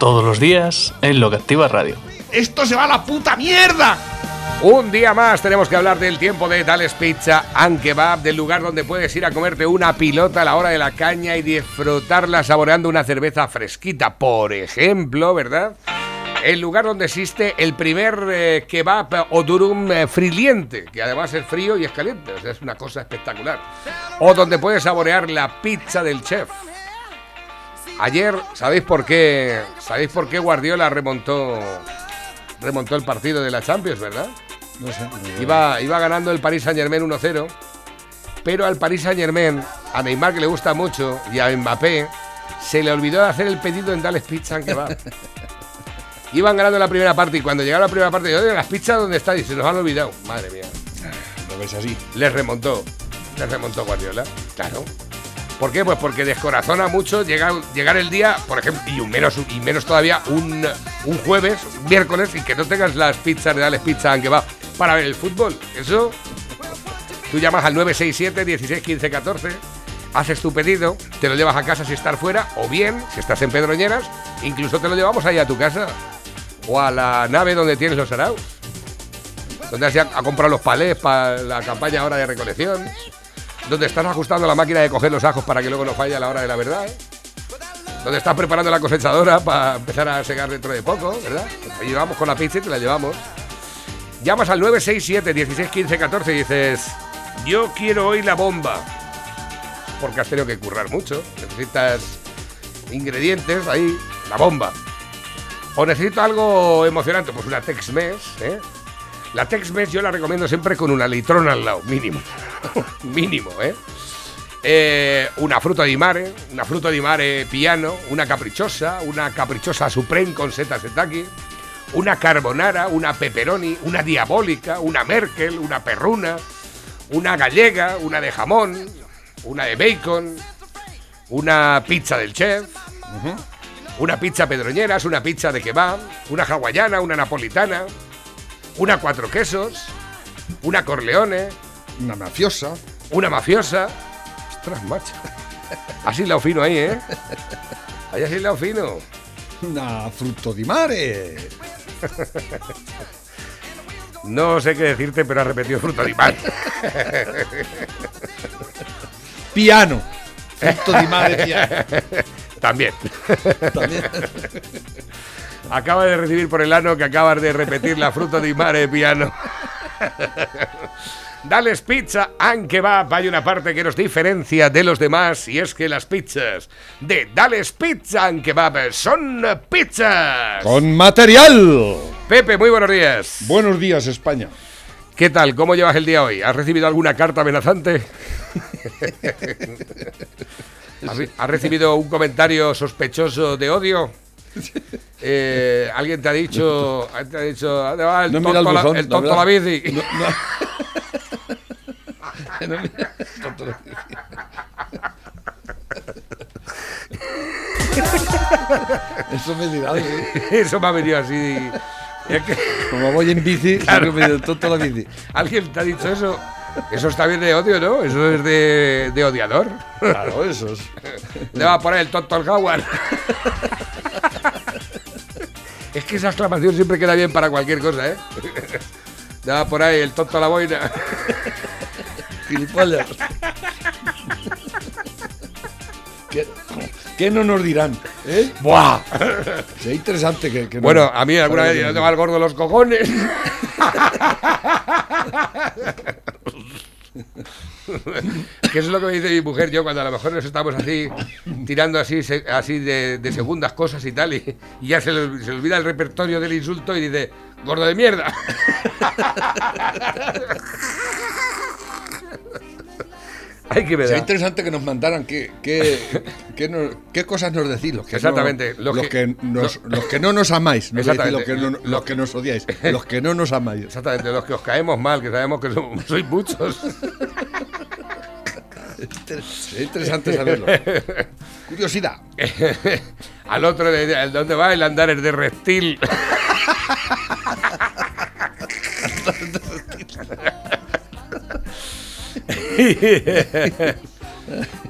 Todos los días en Lo que Activa Radio. ¡Esto se va a la puta mierda! Un día más tenemos que hablar del tiempo de Tales Pizza and Kebab, del lugar donde puedes ir a comerte una pilota a la hora de la caña y disfrutarla saboreando una cerveza fresquita, por ejemplo, ¿verdad? El lugar donde existe el primer eh, kebab o durum eh, friliente, que además es frío y es caliente, o sea, es una cosa espectacular. O donde puedes saborear la pizza del chef. Ayer, ¿sabéis por qué? ¿Sabéis por qué Guardiola remontó remontó el partido de la Champions, verdad? No sé. Iba, iba ganando el Paris Saint Germain 1-0, pero al Paris Saint Germain, a Neymar que le gusta mucho y a Mbappé, se le olvidó de hacer el pedido en Dales Pizza and Kebab. Iban ganando la primera parte y cuando llegaron a la primera parte, yo, las pizzas dónde están? Y se nos han olvidado. Madre mía. Lo ves así. Les remontó. Les remontó Guardiola. Claro. ¿Por qué? Pues porque descorazona mucho llegar, llegar el día, por ejemplo, y menos, y menos todavía un, un jueves, un miércoles, y que no tengas las pizzas de Dales Pizza and Kebab para ver el fútbol. Eso. Tú llamas al 967 16 15 14, haces tu pedido, te lo llevas a casa si estás fuera, o bien, si estás en Pedroñeras, incluso te lo llevamos ahí a tu casa. O a la nave donde tienes los araos. Donde has ya a comprar los palés para la campaña ahora de recolección. Donde estás ajustando la máquina de coger los ajos para que luego no falle a la hora de la verdad. ¿eh? Donde estás preparando la cosechadora para empezar a segar dentro de poco, ¿verdad? Te llevamos con la pizza y te la llevamos. Llamas al 967 16 15 14 y dices, yo quiero hoy la bomba. Porque has tenido que currar mucho. Necesitas ingredientes ahí, la bomba. O necesito algo emocionante, pues una Tex-Mex, ¿eh? La Tex-Mex yo la recomiendo siempre con una litrona al lado, mínimo. mínimo, ¿eh? Eh, Una fruta di mare, una fruta di mare piano, una caprichosa, una caprichosa supreme con seta setaki, una carbonara, una pepperoni, una diabólica, una merkel, una perruna, una gallega, una de jamón, una de bacon, una pizza del chef, una pizza pedroñeras, una pizza de kebab, una hawaiana, una napolitana, una cuatro quesos, una corleone, Una mafiosa. una mafiosa. Ostras, macho. Así la fino ahí, ¿eh? Ahí así la fino. Una frutto di mare. No sé qué decirte, pero ha repetido fruta de mar. Piano. Frutto di mare piano. También. También. Acaba de recibir por el ano que acabas de repetir la fruta di mare piano. Dales pizza and kebab. Hay una parte que nos diferencia de los demás y es que las pizzas de Dales Pizza and Kebab son pizzas. Con material. Pepe, muy buenos días. Buenos días, España. ¿Qué tal? ¿Cómo llevas el día hoy? ¿Has recibido alguna carta amenazante? ¿Has re- ¿Has recibido un comentario sospechoso de odio? Eh, ¿Alguien te ha dicho, te ha dicho "¿Dónde va el No tonto, el la, buzón, el tonto la bici? No, no. Tonto la bici. Eso me dirá. ¿eh? Eso me ha venido así. Es que Como voy en bici, que me tonto la bici. ¿Alguien te ha dicho eso? Eso está bien de odio, ¿no? Eso es de, de odiador. Claro, eso es. Le va a poner el tonto al jaguar. Es que esa exclamación siempre queda bien para cualquier cosa, ¿eh? Va por ahí el tonto a la boina. Gilipollas. ¿Qué, qué no nos dirán? ¿Eh? ¡Buah! Sería interesante que. que no- Bueno, a mí alguna vez yo no- te va el gordo los cojones. Que eso es lo que me dice mi mujer yo cuando a lo mejor nos estamos así tirando así se- así de, de segundas cosas y tal y, y ya se le, se le olvida el repertorio del insulto y dice gordo de mierda Ay, qué me Sería da. interesante que nos mandaran qué, qué, qué, nos- qué cosas nos decís. Los que Exactamente, No, los los, que- que, nos, los que no nos amáis. No los, que no- los que nos odiáis. Los que no nos amáis. Exactamente, los que os caemos mal, que sabemos que somos- sois muchos. Sería interesante saberlo. Curiosidad. Al otro, de, de- ¿dónde va el andar es de reptil?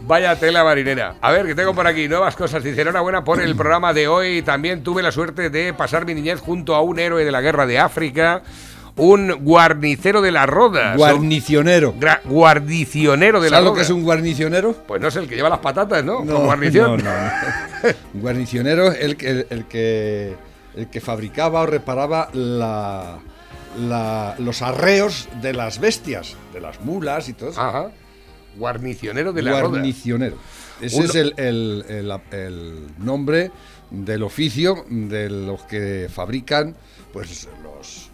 Vaya tela marinera. A ver, que tengo por aquí nuevas cosas. Dice, enhorabuena por el programa de hoy. También tuve la suerte de pasar mi niñez junto a un héroe de la guerra de África, un guarnicero de la roda. Guarnicionero. Guarnicionero de la ¿Sabes lo roda. que es un guarnicionero? Pues no es el que lleva las patatas, ¿no? Guarnición. no, no. Un guarnicionero es el, que- el, que, el que fabricaba o reparaba la, la- los arreos de las bestias, de las mulas y todo eso. Ajá. Guarnicionero de la roda. Guarnicionero. Ese Uno- es el, el- el- el nombre del oficio de los que fabrican pues los,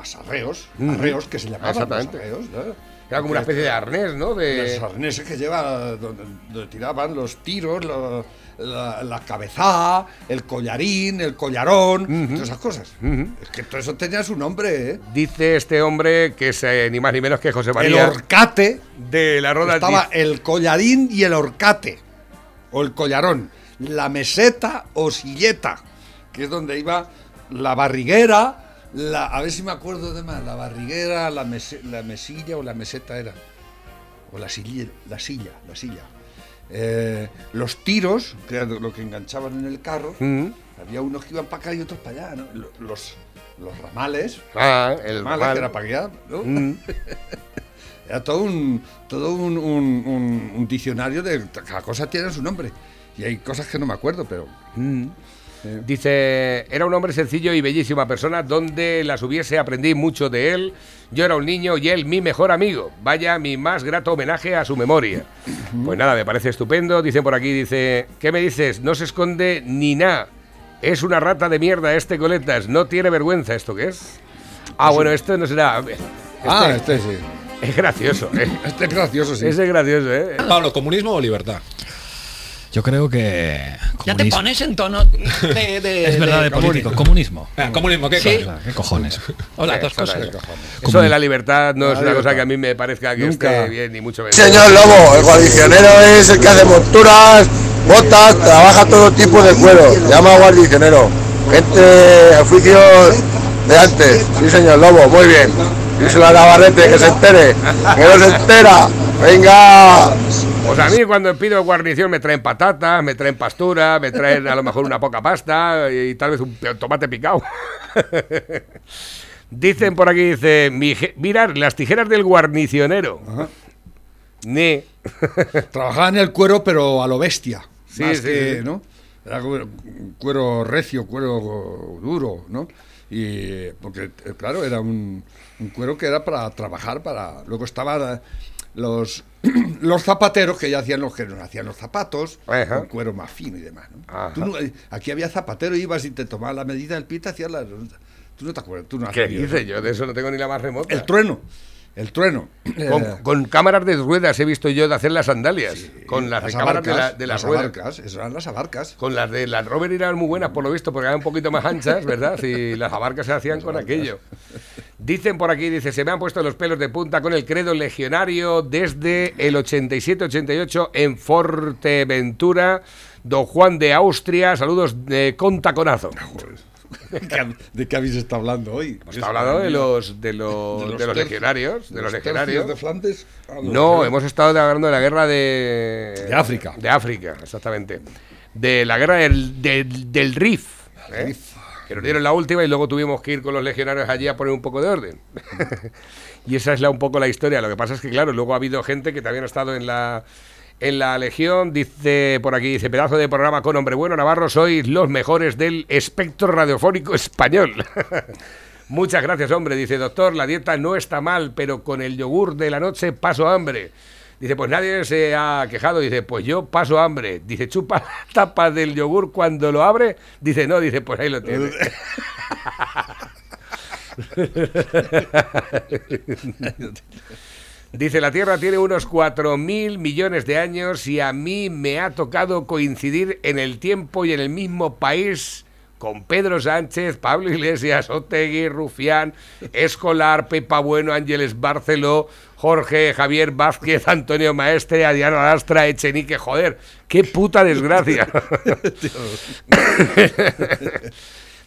los arreos, arreos que se llamaban los Exactamente. arreos, ¿no? Era como una especie de arnés, ¿no? De... los arneses que lleva donde, donde tiraban los tiros, lo- la, la cabezada, el collarín, el collarón, todas esas cosas. Es que todo eso tenía su nombre, ¿eh? Dice este hombre que es eh, ni más ni menos que José El María horcate, de la roda. estaba el collarín y el horcate, o el collarón, la meseta o silleta, que es donde iba la barriguera, la, a ver si me acuerdo de más, la barriguera, la, la mesilla o la meseta era, o la silla, la silla, la silla. Eh, los tiros, que era lo que enganchaban en el carro, Ujú. había unos que iban para acá y otros para allá, ¿no? Lo- Los, los ramales, Ah, el ramales, ramal. que era para allá, ¿no? Mm. Era todo un, todo un, un- un- un diccionario de cada cosa tiene su nombre. Y hay cosas que no me acuerdo, pero Mm. Dice, era un hombre sencillo y bellísima persona, donde las hubiese aprendí mucho de él. Yo era un niño y él mi mejor amigo. Vaya mi más grato homenaje a su memoria. Pues nada, me parece estupendo. Dice por aquí, dice, ¿qué me dices? No se esconde ni nada. Es una rata de mierda este coletas. No tiene vergüenza. ¿Esto qué es? Ah, bueno, esto no será... Este Ah, este sí. Es gracioso, ¿eh? Este es gracioso, sí. Ese es gracioso, ¿eh? Pablo, ¿comunismo o libertad? Yo creo que. Ya te pones en tono de... de- Es verdad, de político. Comunismo. Ah, comunismo, ¿qué Sí. coño? ¿Qué cojones? O las dos cosas. Eso de la libertad no es una cosa que a mí me parezca que Nunca. esté bien, ni mucho menos. Señor Lobo, el guarnicionero es el que hace monturas, botas, trabaja todo tipo de cuero. Llama guarnicionero. Gente, oficios de antes. Sí, señor Lobo, muy bien. Díselo a Navarrete, que se entere. Que no se entera. Venga. Pues a mí cuando pido guarnición me traen patatas, me traen pastura, me traen a lo mejor una poca pasta y tal vez un tomate picado. Dicen por aquí, dice, "Mi je- mirar las tijeras del guarnicionero. Ni. Trabajaba en el cuero, pero a lo bestia. Sí, más sí, que, sí. ¿no? Era cuero, recio, cuero duro, ¿no? Y porque, claro, era un, un cuero que era para trabajar, para. Luego estaban los, los zapateros que ya hacían los que nos hacían los zapatos, Ajá. con cuero más fino y demás. ¿no? Tú no- eh, aquí había zapatero, ibas y te tomabas la medida del pie, te hacías la. Tú no te acuerdas, tú no ¿Qué vivido dice? eso. Yo de eso no tengo ni la más remota. El trueno, el trueno. Con, Eh, con cámaras de ruedas he visto yo de hacer las sandalias. con las, las cámaras de, la- abarcas, de las las ruedas. abarcas, esas eran las abarcas. Con las de Land Rover eran muy buenas, por lo visto, porque eran un poquito más anchas, ¿verdad? Y las abarcas se hacían con aquello. Dicen por aquí, dice, se me han puesto los pelos de punta con el credo legionario desde el 87-88 en Fuerteventura. Don Juan de Austria, saludos de Contaconazo. ¿De qué habéis estado hablando hoy? Está hablando de los, de los, de los legionarios, de los legionarios. de Flandes? Ah, los No, hemos estado hablando de la guerra de... De África. De África, exactamente. De la guerra del, del, del Rif. ¿eh? Que nos dieron la última y luego tuvimos que ir con los legionarios allí a poner un poco de orden. y esa es la, un poco la historia. Lo que pasa es que, claro, luego ha habido gente que también ha estado en la, en la Legión. Dice por aquí, dice, pedazo de programa con hombre bueno, Navarro, sois los mejores del espectro radiofónico español. Muchas gracias, hombre. Dice, doctor, la dieta no está mal, pero con el yogur de la noche paso hambre. Dice, pues nadie se ha quejado. Dice, pues yo paso hambre. Dice, chupa la tapa del yogur cuando lo abre. Dice, no, dice, pues ahí lo tiene. Dice, la Tierra tiene unos 4.000 millones de años y a mí me ha tocado coincidir en el tiempo y en el mismo país con Pedro Sánchez, Pablo Iglesias, Otegui, Rufián, Escolar, Pepa Bueno, Ángeles Barceló, Jorge, Javier Vázquez, Antonio Maestre, Adriano Lastra, Echenique, joder, qué puta desgracia.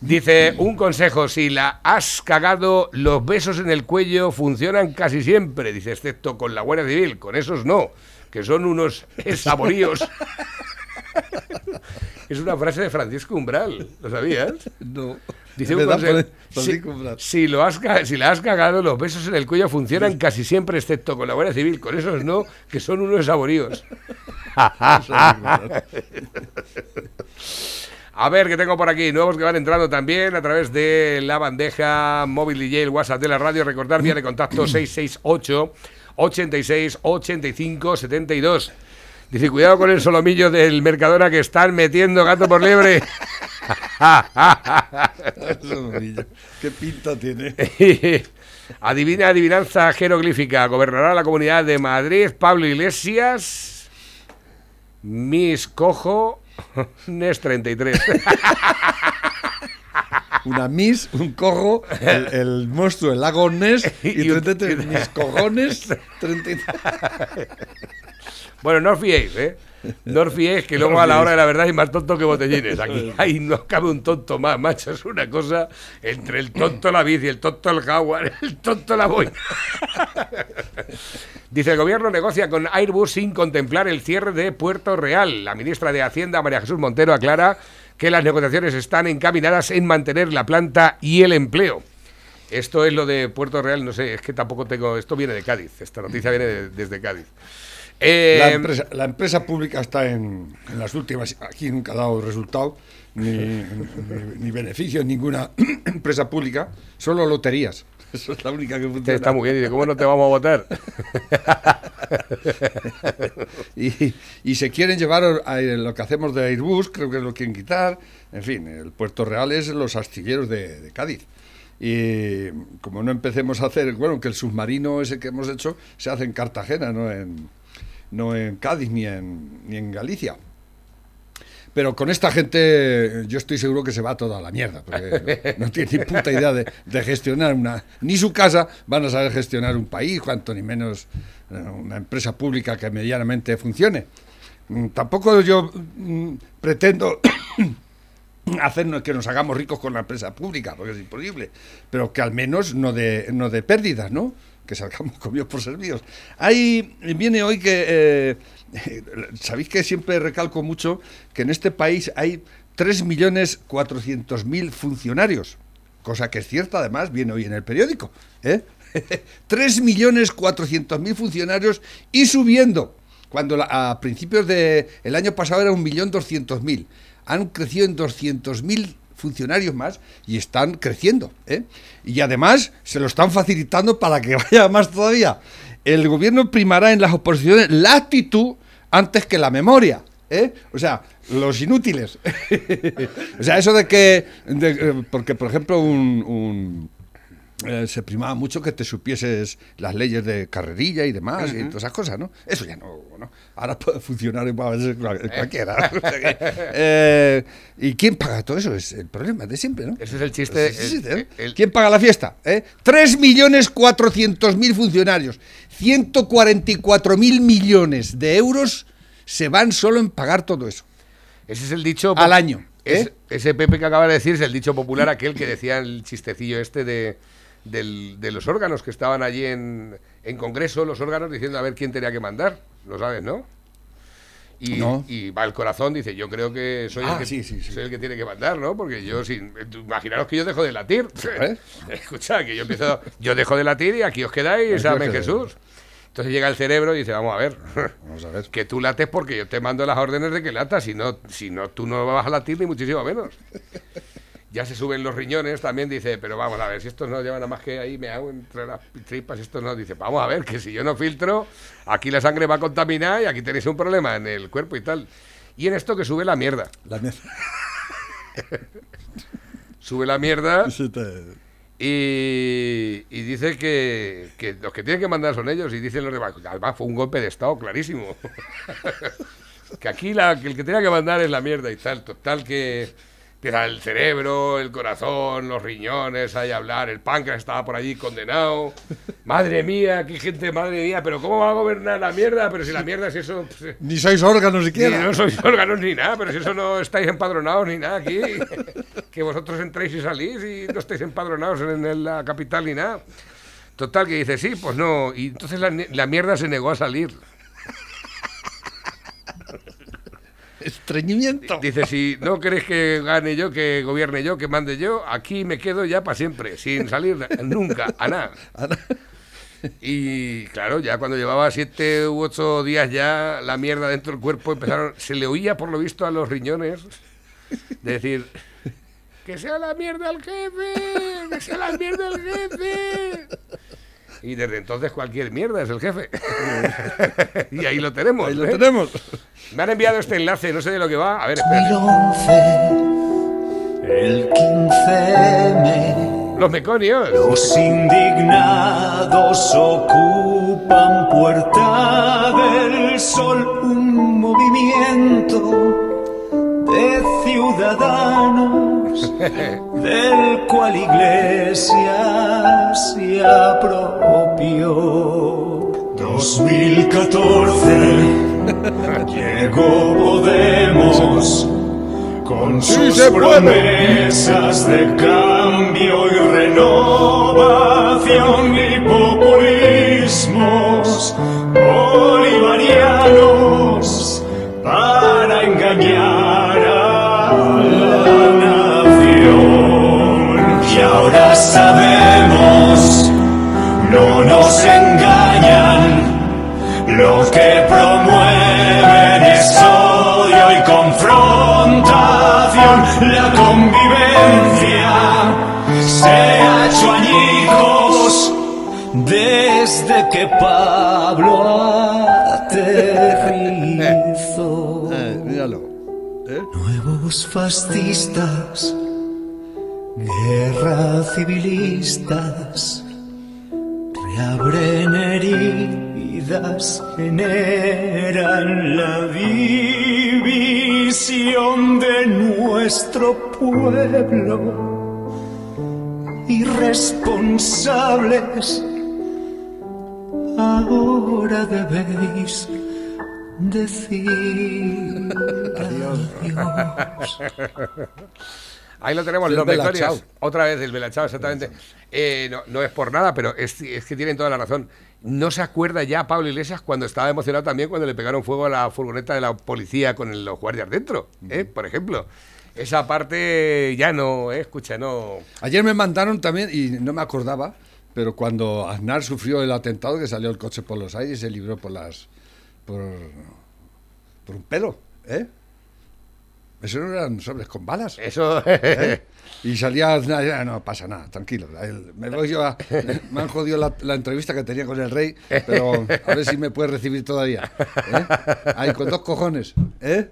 Dice, un consejo, si la has cagado, los besos en el cuello funcionan casi siempre, dice, excepto con la Guardia Civil, con esos no, que son unos saboríos. es una frase de Francisco Umbral, ¿lo sabías? No. Dice un consejo, si, si lo has, si la has cagado, los besos en el cuello funcionan casi siempre, excepto con la Guardia Civil, con esos no, que son unos saboríos. A ver, que tengo por aquí? Nuevos que van entrando también a través de la bandeja móvil DJ, el WhatsApp de la radio. Recordar vía de contacto 668 86 85 72. Dice, cuidado con el solomillo del Mercadona que están metiendo gato por liebre. ¿Qué pinta tiene? Adivina, adivinanza jeroglífica. Gobernará la comunidad de Madrid Pablo Iglesias. Mis cojo. Nes 33. Una Miss, un cojo, el, el monstruo, el lago Ness y, Y un- 33 mis cojones, 33. Bueno, no os fiéis, ¿eh? No os fiéis que luego a la hora de la verdad hay más tonto que botellines. Aquí ahí no cabe un tonto más, macho. Es una cosa entre el tonto la bici, el tonto el jaguar, el tonto la boina. Dice, el gobierno negocia con Airbus sin contemplar el cierre de Puerto Real. La ministra de Hacienda, María Jesús Montero, aclara que las negociaciones están encaminadas en mantener la planta y el empleo. Esto es lo de Puerto Real, no sé, es que tampoco tengo... Esto viene de Cádiz, esta noticia viene de- desde Cádiz. Eh, La empresa, la empresa pública está en, en las últimas, aquí nunca ha dado resultado, ni, ni, ni beneficio en ninguna empresa pública, solo loterías. Eso es la única que funciona. está muy bien, dice, ¿cómo no te vamos a votar? y, y se quieren llevar a lo que hacemos de Airbus, creo que lo quieren quitar. En fin, el Puerto Real es los astilleros de, de Cádiz. Y como no empecemos a hacer, bueno, que el submarino ese que hemos hecho se hace en Cartagena, no en, no en Cádiz ni en, ni en Galicia. Pero con esta gente yo estoy seguro que se va toda la mierda, porque no tiene ni puta idea de, gestionar una... Ni su casa van a saber gestionar un país, cuanto ni menos eh, una empresa pública que medianamente funcione. Mm, Tampoco yo mm, pretendo hacernos que nos hagamos ricos con la empresa pública, porque es imposible, pero que al menos no de, no de pérdidas, ¿no? Que salgamos comidos por servidos. Ahí viene hoy que, eh, sabéis que siempre recalco mucho que en este país hay 3.400.000 funcionarios, cosa que es cierta, además, viene hoy en el periódico. ¿eh? 3.400.000 funcionarios y subiendo, cuando a principios del el año pasado era 1.200.000 han crecido en 200.000 funcionarios más y están creciendo. ¿eh? Y además se lo están facilitando para que vaya más todavía. El gobierno primará en las oposiciones la actitud antes que la memoria. ¿eh? O sea, los inútiles. o sea, eso de que... eh, porque, por ejemplo, un- un, eh, se primaba mucho que te supieses las leyes de carrerilla y demás y todas esas cosas, ¿no? Eso ya no, ¿no? Ahora puede funcionar en en cual- cualquiera. Eh, ¿Y quién paga todo eso? Es el problema de siempre, ¿no? Ese es el chiste. Ese es el chiste, el- ¿eh? el- ¿Quién paga la fiesta? ¿Eh? 3.400.000 funcionarios, 144.000 millones de euros se van solo en pagar todo eso. ese es el dicho. Al año, Es- ese Pepe que acaba de decir es el dicho popular, aquel que decía el chistecillo este de, del- de los órganos que estaban allí en, en Congreso, los órganos diciendo a ver quién tenía que mandar. Lo sabes, ¿no? Y, No. y va el corazón, dice, yo creo que soy, Ah, el, que, sí, sí, sí. soy el que tiene que mandar, ¿no? Porque yo, sin, imaginaros que yo dejo de latir. ¿Eh? Escucha, que yo empiezo, yo dejo de latir y aquí os quedáis, amén. Jesús. Entonces llega el cerebro y dice, vamos a ver, Vamos a ver. que tú lates porque yo te mando las órdenes de que latas, si no, si no tú no vas a latir ni muchísimo menos. Ya se suben los riñones, también dice, pero vamos a ver, si estos no llevan nada más que ahí me hago entre las tripas, estos no, dice, vamos a ver, que si yo no filtro, aquí la sangre va a contaminar y aquí tenéis un problema en el cuerpo y tal. Y en esto que sube la mierda, La mierda. sube la mierda y, y dice que, que los que tienen que mandar son ellos y dicen los demás. Además fue un golpe de Estado clarísimo. que aquí la, que el que tenía que mandar es la mierda y tal. Total que empieza el cerebro, el corazón, los riñones, ahí a hablar. El páncreas estaba por allí condenado. Madre mía, qué gente, madre mía. Pero ¿cómo va a gobernar la mierda? Pero si la mierda es eso... pues, Ni sois órganos ni siquiera. no sois órganos ni nada, pero si eso no estáis empadronados ni nada aquí. Que vosotros entréis y salís y no estáis empadronados en, en la capital ni nada. Total, que dice, sí, pues no. Y entonces la, la mierda se negó a salir. Estreñimiento. Dice, si no queréis que gane yo, que gobierne yo, que mande yo, aquí me quedo ya para siempre, sin salir nunca, a nada. Y claro, ya cuando llevaba siete u ocho días ya la mierda dentro del cuerpo empezaron, se le oía por lo visto a los riñones de decir, que sea la mierda el jefe, que sea la mierda el jefe. Y desde entonces cualquier mierda es el jefe. y ahí lo tenemos. Ahí lo ¿eh? tenemos. Me han enviado este enlace, no sé de lo que va. A ver, espérate. 2011, el 15M. Los meconios. Los indignados ocupan Puerta del Sol, un movimiento de ciudadanos del cual Iglesias se apropió. 2014 llegó Podemos con sus promesas de cambio y renovación. Y populismos bolivarianos para engañar ahora sabemos, no nos engañan. Lo que promueven es odio y confrontación. La convivencia se ha hecho añicos desde que Pablo aterrizó. Eh, míralo. ¿eh? Nuevos fascistas, guerra civilistas, reabren heridas, generan la división de nuestro pueblo. Irresponsables, ahora debéis decir adiós. Ahí lo tenemos, El los. Otra vez el Belachao, exactamente. Eh, no, no es por nada, pero es, es que tienen toda la razón. No se acuerda ya Pablo Iglesias cuando estaba emocionado también cuando le pegaron fuego a la furgoneta de la policía con los guardias dentro, ¿eh? por ejemplo. Esa parte ya no, ¿eh? escucha, no. Ayer me mandaron también, y no me acordaba, pero cuando Aznar sufrió el atentado, que salió el coche por los aires y se libró por las. por, por un pelo, ¿eh? Eso no eran sobres con balas. Eso. ¿eh? Y salía no pasa nada, tranquilo. Me, voy yo a- me han jodido la, la entrevista que tenía con el rey, pero a ver si me puede recibir todavía. ¿eh? Ahí, con dos cojones, ¿eh?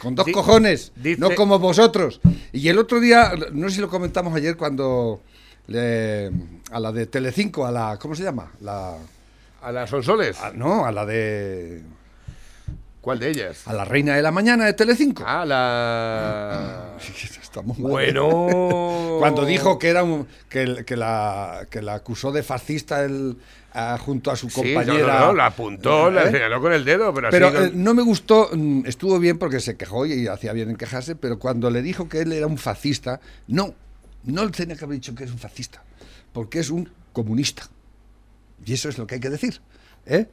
Con dos cojones, dice- no como vosotros. Y el otro día, no sé si lo comentamos ayer cuando le- a la de Telecinco, a la, ¿cómo se llama? La, a las Sonsoles. a- no, a la de, ¿Cuál de ellas? a la reina de la mañana de Telecinco. Ah, la. Estamos mal. Bueno. Cuando dijo que era un- que, que la que la acusó de fascista el, ah, junto a su Sí, no, compañera. no, no, la apuntó, la ¿Eh? señaló con el dedo, pero, Pero así. no- eh, no me gustó, mm, estuvo bien porque se quejó y hacía bien en quejarse, pero cuando le dijo que él era un fascista, no, no le tenía que haber dicho que es un fascista, porque es un comunista. Y eso es lo que hay que decir, ¿eh?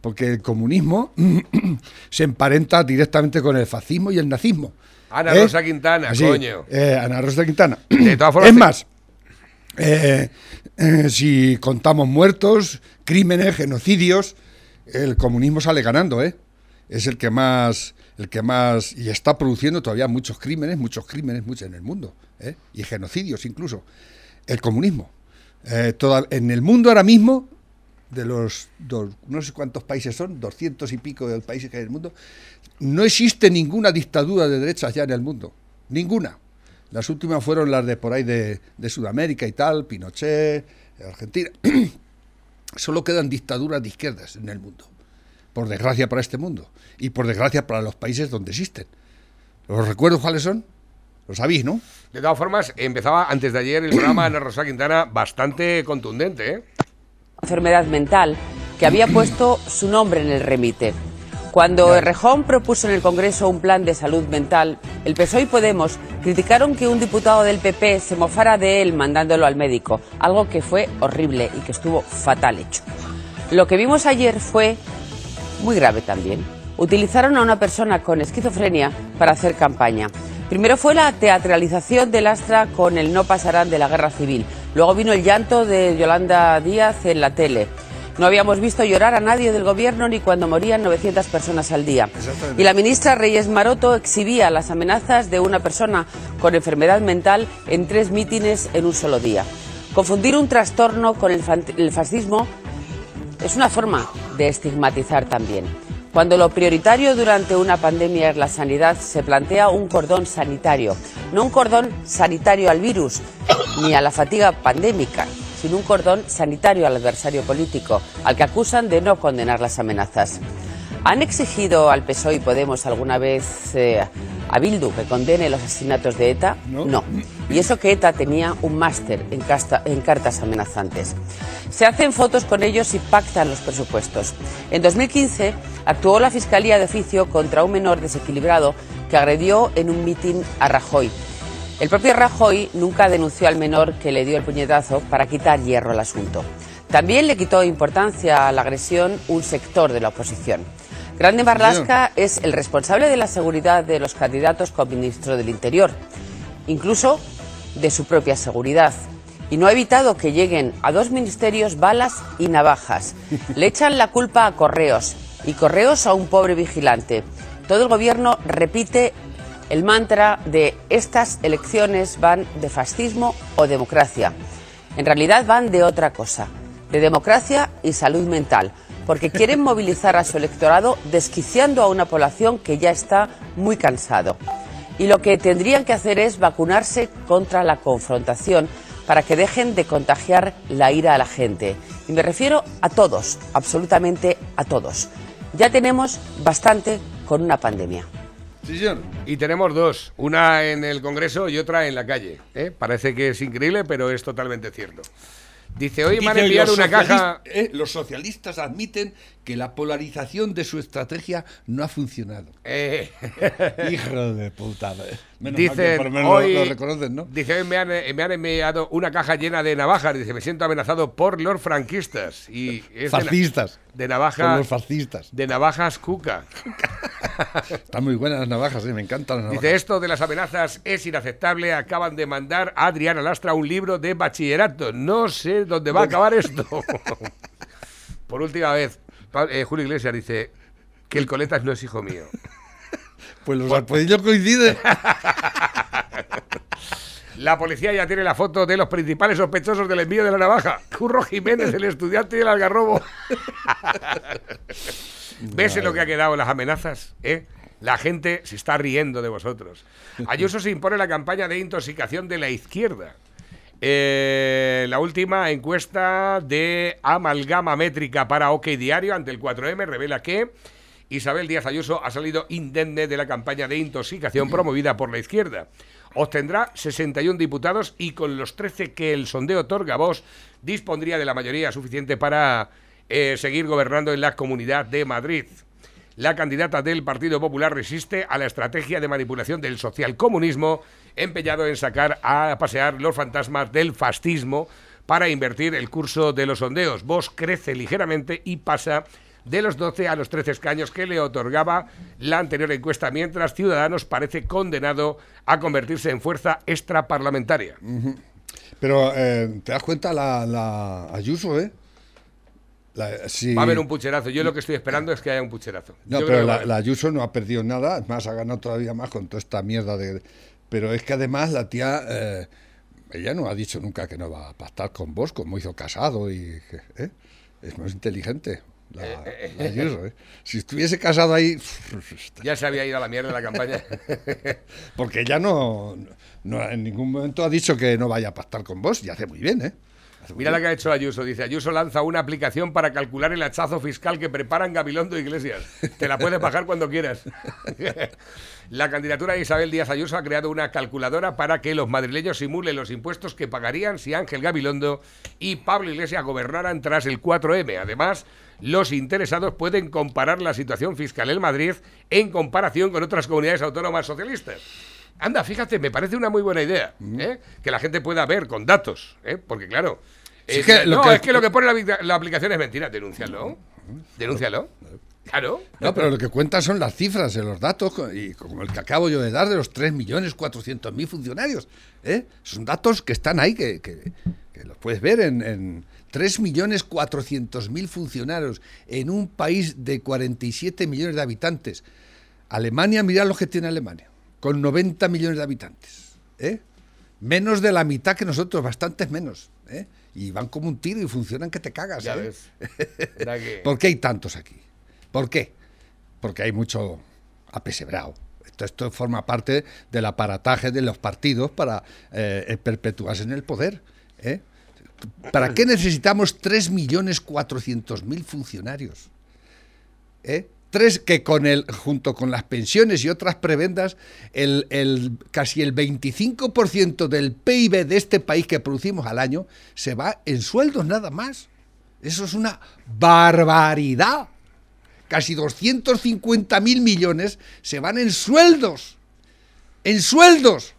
Porque el comunismo se emparenta directamente con el fascismo y el nazismo. Ana ¿eh? Rosa Quintana, Así, coño. eh, Ana Rosa Quintana. De todas formas, es más, eh, si contamos muertos, crímenes, genocidios, el comunismo sale ganando, ¿eh? Es el que más, el que más, y está produciendo todavía muchos crímenes, muchos crímenes, muchos en el mundo, ¿eh? Y genocidios incluso. El comunismo. Toda- en el mundo ahora mismo, de los, dos- no sé cuántos países son, doscientos y pico de países que hay en el mundo, no existe ninguna dictadura de derechas ya en el mundo. Ninguna. Las últimas fueron las de por ahí de, de Sudamérica y tal, Pinochet, Argentina. Solo quedan dictaduras de izquierdas en el mundo. Por desgracia para este mundo. Y por desgracia para los países donde existen. ¿Los recuerdo cuáles son? Lo sabéis, ¿no? De todas formas, empezaba antes de ayer el programa Ana Rosa Quintana bastante contundente, ¿eh? Enfermedad mental que había puesto su nombre en el remite. Cuando Errejón propuso en el Congreso un plan de salud mental, el PSOE y Podemos criticaron que un diputado del PP se mofara de él mandándolo al médico, algo que fue horrible y que estuvo fatal hecho. Lo que vimos ayer fue muy grave también. Utilizaron a una persona con esquizofrenia para hacer campaña. Primero fue la teatralización del Astra con el no pasarán de la guerra civil. Luego vino el llanto de Yolanda Díaz en la tele. No habíamos visto llorar a nadie del gobierno ni cuando morían 900 personas al día. Y la ministra Reyes Maroto exhibía las amenazas de una persona con enfermedad mental en tres mítines en un solo día. Confundir un trastorno con el, el fascismo es una forma de estigmatizar también. Cuando lo prioritario durante una pandemia es la sanidad, se plantea un cordón sanitario. No un cordón sanitario al virus ni a la fatiga pandémica, sino un cordón sanitario al adversario político, al que acusan de no condenar las amenazas. ¿Han exigido al PSOE y Podemos alguna vez eh, a Bildu que condene los asesinatos de ETA? No. Y eso que ETA tenía un máster en, en cartas amenazantes. Se hacen fotos con ellos y pactan los presupuestos. En 2015 actuó la Fiscalía de Oficio contra un menor desequilibrado que agredió en un mitin a Rajoy. El propio Rajoy nunca denunció al menor que le dio el puñetazo para quitar hierro al asunto. También le quitó importancia a la agresión un sector de la oposición. Grande Marlasca es el responsable de la seguridad de los candidatos con ministro del Interior, incluso de su propia seguridad. Y no ha evitado que lleguen a dos ministerios balas y navajas. Le echan la culpa a Correos y Correos a un pobre vigilante. Todo el gobierno repite el mantra de estas elecciones van de fascismo o democracia. En realidad van de otra cosa, de democracia y salud mental, porque quieren movilizar a su electorado desquiciando a una población que ya está muy cansado. Y lo que tendrían que hacer es vacunarse contra la confrontación para que dejen de contagiar la ira a la gente. Y me refiero a todos, absolutamente a todos. Ya tenemos bastante con una pandemia. Sí. Y tenemos dos, una en el Congreso y otra en la calle. ¿eh? Parece que es increíble, pero es totalmente cierto. Dice, hoy me han enviado una caja... eh, los socialistas admiten que la polarización de su estrategia no ha funcionado. Eh, Hijo de puta. Menos Dicen, por menos hoy, lo reconocen, ¿no? dice, hoy me han, eh, me han enviado una caja llena de navajas. Dice, me siento amenazado por los franquistas. Y es de Fascistas. De, Son navaja, los fascistas. de navajas cuca. Están muy buenas las navajas, eh, me encantan las navajas. Dice, esto de las amenazas es inaceptable. Acaban de mandar a Adriana Lastra un libro de bachillerato. No sé dónde va a acabar esto. Por última vez, eh, Julio Iglesias dice que el Coletas no es hijo mío. Pues los arpodillos coinciden. La policía ya tiene la foto de los principales sospechosos del envío de la navaja. Curro Jiménez, el estudiante del algarrobo. ¿Ves en lo que ha quedado las amenazas? ¿Eh? La gente se está riendo de vosotros. Ayuso se impone la campaña de intoxicación de la izquierda. Eh, la última encuesta de amalgama métrica para OK Diario ante el 4M revela que Isabel Díaz Ayuso ha salido indemne de la campaña de intoxicación promovida por la izquierda. Obtendrá 61 diputados y con los 13 que el sondeo otorga a Vox dispondría de la mayoría suficiente para eh, seguir gobernando en la Comunidad de Madrid. La candidata del Partido Popular resiste a la estrategia de manipulación del socialcomunismo empeñado en sacar a pasear los fantasmas del fascismo para invertir el curso de los sondeos. Vox crece ligeramente y pasa de los 12 a los 13 escaños que le otorgaba la anterior encuesta, mientras Ciudadanos parece condenado a convertirse en fuerza extraparlamentaria. Pero eh, te das cuenta la, la Ayuso, ¿eh? La-. Va a haber un pucherazo. Yo lo que estoy esperando es que haya un pucherazo. No, Yo pero la Ayuso no ha perdido nada, es más, ha ganado todavía más con toda esta mierda de... Pero es que además la tía, eh, ella no ha dicho nunca que no va a pactar con vos, como hizo Casado y... ¿eh? Es más inteligente. La, la Ayuso, ¿eh? Si estuviese casado ahí... Ya se había ido a la mierda la campaña. Porque ella no, no en ningún momento ha dicho que no vaya a pactar con vos y hace muy bien, ¿eh? Mira la que ha hecho Ayuso. Dice, Ayuso lanza una aplicación para calcular el hachazo fiscal que preparan Gabilondo e Iglesias. Te la puedes bajar cuando quieras. la candidatura de Isabel Díaz Ayuso ha creado una calculadora para que los madrileños simulen los impuestos que pagarían si Ángel Gabilondo y Pablo Iglesias gobernaran tras el 4M. Además, los interesados pueden comparar la situación fiscal en Madrid en comparación con otras comunidades autónomas socialistas. Anda, fíjate, me parece una muy buena idea, ¿eh? que la gente pueda ver con datos, ¿eh? porque claro, Sí, eh, es que lo no, que- es que lo que pone la, la aplicación es mentira, denúncialo, denúncialo, claro. No, pero lo que cuentan son las cifras de los datos, y como el que acabo yo de dar de los 3.400.000 funcionarios. ¿eh? Son datos que están ahí, que, que- que los puedes ver en, en 3.400.000 funcionarios en un país de 47 millones de habitantes. Alemania, mirad lo que tiene Alemania, con 90 millones de habitantes. ¿eh? Menos de la mitad que nosotros, bastantes menos. ¿eh? Y van como un tiro y funcionan que te cagas. Ya ¿eh? ves. Que- ¿Por qué hay tantos aquí? ¿Por qué? Porque hay mucho apesebrado. Esto, forma parte del aparataje de los partidos para eh, perpetuarse en el poder. ¿eh? ¿Para qué necesitamos 3.400.000 funcionarios? ¿eh? Tres que con el, junto con las pensiones y otras prebendas, el, el- casi el 25% del PIB de este país que producimos al año se va en sueldos nada más. Eso es una barbaridad. Casi 250 mil millones se van en sueldos. En sueldos.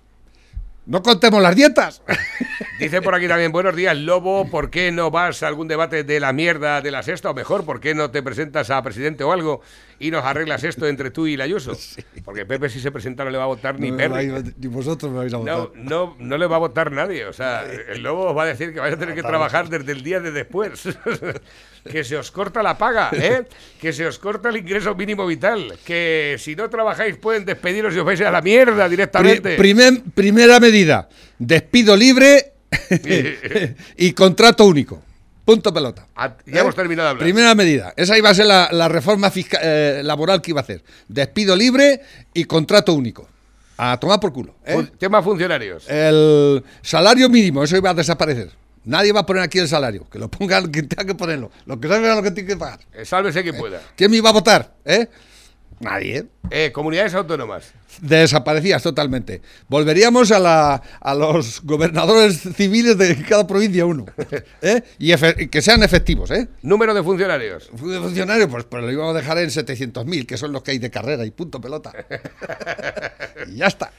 No contemos las dietas. Dice por aquí también, buenos días, Lobo, ¿por qué no vas a algún debate de la mierda de la sexta? O mejor, ¿por qué no te presentas a presidente o algo y nos arreglas esto entre tú y la Ayuso? Porque Pepe si se presenta no le va a votar ni Perry. Ni vosotros me vais a No, no, no le va a votar nadie. O sea, el lobo os va a decir que vais a tener que trabajar desde el día de después. que se os corta la paga, ¿eh? Que se os corta el ingreso mínimo vital. Que si no trabajáis pueden despediros y os vais a la mierda directamente. Pri- primer- primera medida, despido libre y contrato único. Punto pelota. Ah, ya hemos terminado de hablar. Primera medida. Esa iba a ser la, la reforma fisca- eh, laboral que iba a hacer. Despido libre y contrato único. A tomar por culo. ¿eh? Tema funcionarios. El salario mínimo, eso iba a desaparecer. Nadie va a poner aquí el salario. Que lo ponga quien tenga que ponerlo. Lo que salga lo que tiene que pagar. Eh, Sálvese quien pueda. ¿Quién me iba a votar? ¿Eh? Nadie. Eh, comunidades autónomas. Desaparecidas totalmente. Volveríamos a, la, a los gobernadores civiles de cada provincia uno. ¿eh? Y efe- que sean efectivos. ¿eh? Número de funcionarios. De funcionarios, pues, pues lo íbamos a dejar en 700.000, que son los que hay de carrera y punto pelota. y ya está.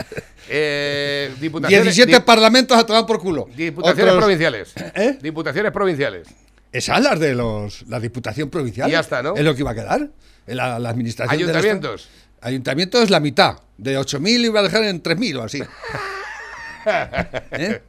Eh, diputaciones, 17 di- parlamentos a tomar por culo. diputaciones Otros- provinciales. ¿Eh? Diputaciones provinciales. Esas las de los, la Diputación Provincial. Y ya está, ¿no? Es lo que iba a quedar. La, la administración Ayuntamientos. Estado. Ayuntamientos la mitad. De 8.000 iba a dejar en 3.000 o así. ¿Eh?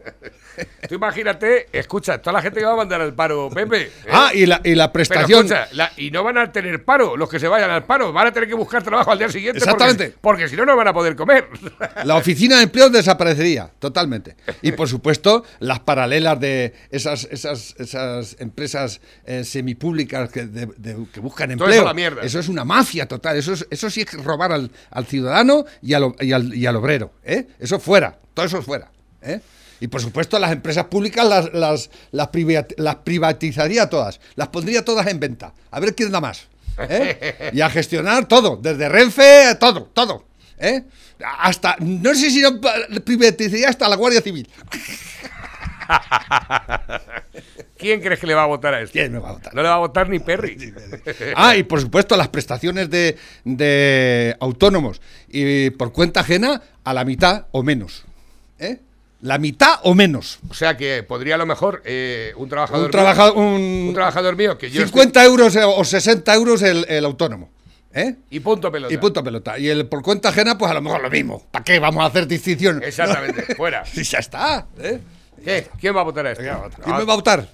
Tú imagínate, escucha, toda la gente que va a mandar al paro, Pepe. ¿eh? Ah, y la, y la Pero prestación. escucha, la- y no van a tener paro los que se vayan al paro, van a tener que buscar trabajo al día siguiente. Exactamente. Porque, si no, no van a poder comer. La oficina de empleo desaparecería totalmente. Y por supuesto, las paralelas de esas, esas, esas empresas eh, semipúblicas que, de- de- que buscan Todo empleo. eso la mierda. Eso es una mafia total. Eso, es- eso sí es robar al, al ciudadano y al, y al- y al obrero. ¿eh? Eso fuera. Todo eso fuera. ¿eh? Y por supuesto, las empresas públicas las, las, las, privat- las privatizaría todas. Las pondría todas en venta. A ver quién da más. ¿eh? Y a gestionar todo. Desde Renfe, todo, todo. ¿eh? Hasta, no sé si no privatizaría hasta la Guardia Civil. ¿Quién crees que le va a votar a esto? ¿Quién me va a votar? No le va a votar ni Perry. Ah, y por supuesto las prestaciones de, de autónomos y por cuenta ajena a la mitad o menos. ¿Eh? La mitad o menos. O sea que podría a lo mejor eh, un trabajador Un, trabajador, mío, un, un trabajador mío que yo 50 euros o 60 euros el, el autónomo. ¿eh? y punto pelota. Y punto pelota. Y el por cuenta ajena, pues a lo mejor lo mismo. ¿Para qué vamos a hacer distinción? Exactamente, fuera. Y ya está. ¿eh? ¿Qué? ¿Quién va a votar a esto? ¿Quién me va a votar?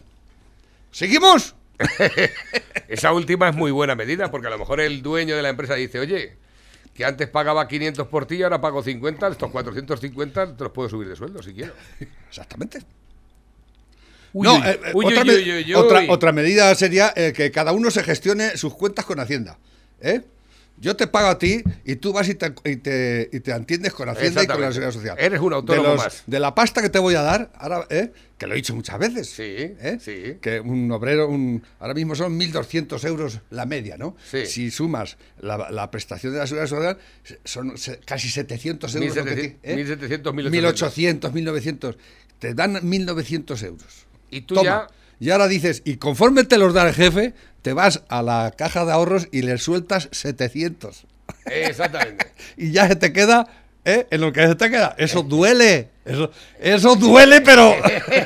¿Seguimos? Esa última es muy buena medida porque a lo mejor el dueño de la empresa dice, oye, que antes pagaba 500 por ti, ahora pago 50, estos 450 te los puedo subir de sueldo si quiero. Exactamente. Uy, no, uy, eh, uy, otra, uy, me- uy, uy, otra- uy. otra medida sería eh, que cada uno se gestione sus cuentas con Hacienda. ¿eh? Yo te pago a ti y tú vas y te, y te, y te entiendes con Hacienda y con la. Seguridad Social. Eres un autónomo de los- más. De la pasta que te voy a dar, ahora, ¿eh? que lo he dicho muchas veces. Sí, ¿eh? sí. Que un obrero, un, ahora mismo son 1.200 euros la media, ¿no? Sí. Si sumas la, la prestación de la Seguridad Social, son casi 700 euros. lo que 1700, ti- ¿eh? 1700, 1800, 1900. Te dan 1.900 euros. Y tú Toma. ya. Y ahora dices, y conforme te los da el jefe, te vas a la caja de ahorros y le sueltas 700. Exactamente. Y ya se te queda, ¿eh? En lo que se te queda. Eso duele. Eso, eso duele, pero.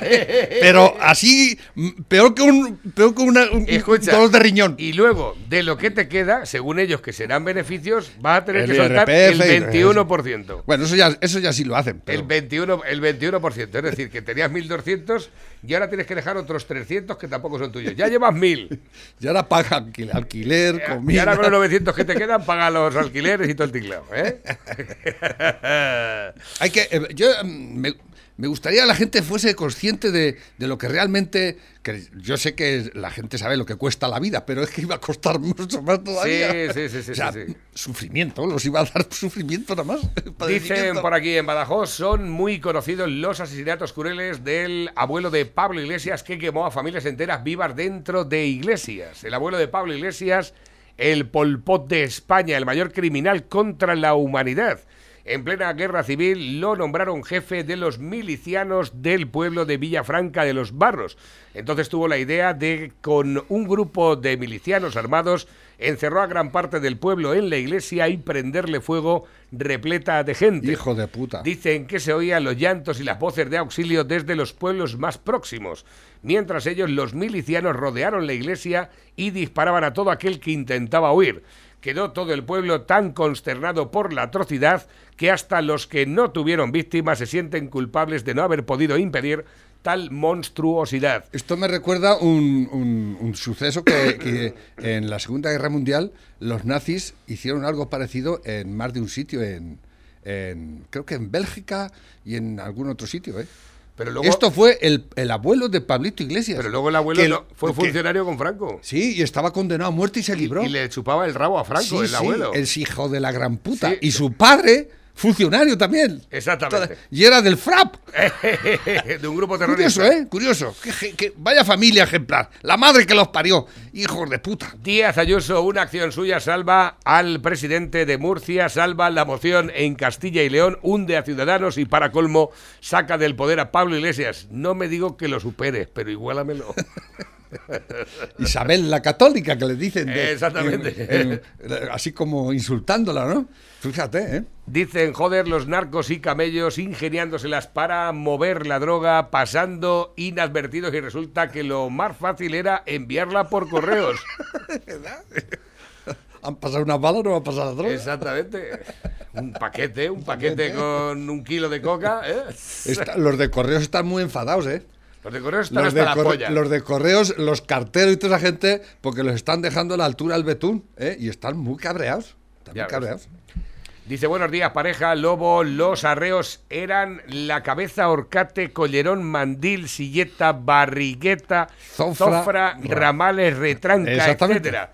pero así, peor que un, peor que una, un Escucha. de riñón. Y luego, de lo que te queda, según ellos que serán beneficios, vas a tener El que soltar el IRPF y- 21%. Bueno, eso ya, eso ya sí lo hacen. pero- El 21%, el 21%, es decir, que tenías 1.200 y ahora tienes que dejar otros 300 que tampoco son tuyos. Ya llevas 1.000. Y ahora paga alquil- alquiler, Y comida. ahora con los 900 que te quedan, paga los alquileres y todo el ticlado. ¿eh? Hay que, eh, yo mm, me, me gustaría que la gente fuese consciente de, de lo que realmente, que yo sé que la gente sabe lo que cuesta la vida, pero es que iba a costar mucho más todavía. Sí, sí, sí, sí, O sea, sí, sí. Sufrimiento, los iba a dar sufrimiento nada más. Dicen por aquí en Badajoz, son muy conocidos los asesinatos crueles del abuelo de Pablo Iglesias que quemó a familias enteras vivas dentro de iglesias. El abuelo de Pablo Iglesias, el polpot de España, el mayor criminal contra la humanidad. En plena guerra civil lo nombraron jefe de los milicianos del pueblo de Villafranca de los Barros. Entonces tuvo la idea de, con un grupo de milicianos armados, encerró a gran parte del pueblo en la iglesia y prenderle fuego repleta de gente. Hijo de puta. Dicen que se oían los llantos y las voces de auxilio desde los pueblos más próximos. Mientras ellos, los milicianos, rodearon la iglesia y disparaban a todo aquel que intentaba huir. Quedó todo el pueblo tan consternado por la atrocidad que hasta los que no tuvieron víctimas se sienten culpables de no haber podido impedir tal monstruosidad. Esto me recuerda un, suceso que, que en la Segunda Guerra Mundial los nazis hicieron algo parecido en más de un sitio, en, en- creo que en Bélgica y en algún otro sitio. ¿eh? Pero luego, Esto fue el, el abuelo de Pablito Iglesias. pero luego el abuelo que- no- fue que- funcionario con Franco. Sí, y estaba condenado a muerte y se libró. Y le chupaba el rabo a Franco, Sí, el sí, abuelo. Es hijo de la gran puta. Sí. Y su padre, funcionario también. Exactamente. Y era del FRAP. de un grupo terrorista. Curioso, ¿eh? Curioso. Qué- vaya familia ejemplar. La madre que los parió. Hijos de puta. Díaz Ayuso, una acción suya salva al presidente de Murcia, salva la moción en Castilla y León, hunde a Ciudadanos y para colmo saca del poder a Pablo Iglesias. No me digo que lo supere, pero igualamelo. Isabel la católica que le dicen. de- Exactamente. en- en- así como insultándola, ¿no? Fíjate, ¿eh? Dicen, joder, los narcos y camellos ingeniándoselas para mover la droga, pasando inadvertidos y resulta que lo más fácil era enviarla por correos. Han pasado unas balas, no va a pasar la droga. Exactamente. Un paquete, un paquete con un kilo de coca. ¿eh? Está- los de correos están muy enfadados, ¿eh? Los de correos están Los hasta de, la polla. los de correos, los carteros y toda esa gente, porque los están dejando a la altura del betún, ¿eh? Y están muy cabreados. Están Ya muy ves. cabreados. Dice, buenos días, pareja, lobo, los arreos eran la cabeza, horcate, collerón, mandil, silleta, barrigueta, Zofra, zofra, ra- ramales, retranca, etcétera.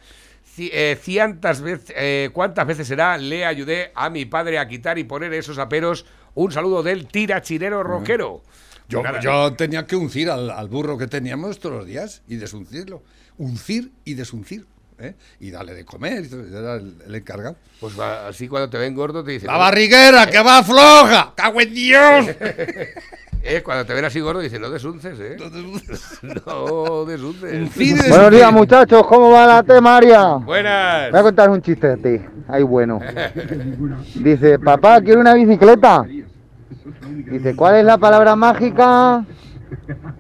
Eh, cientas veces, eh, ¿Cuántas veces será? Le ayudé a mi padre a quitar y poner esos aperos. Un saludo del tirachinero rockero. Yo, Nada. yo tenía que uncir al, al burro que teníamos todos los días y desuncirlo. Uncir y desuncir. ¿eh? Y darle de comer. y Era el, el encargado. Pues va, así cuando te ven gordo te dicen... ¡La barriguera, que va floja! ¡Cago en Dios! Eh, cuando te ven así gordo dicen, no desunces, ¿eh? no desunces. Uncir y Buenos días, muchachos, ¿cómo va la temaria? Buenas. Voy a contar un chiste de ti. Ay, bueno. Dice, papá, quiero una bicicleta. Dice, ¿cuál es la palabra mágica?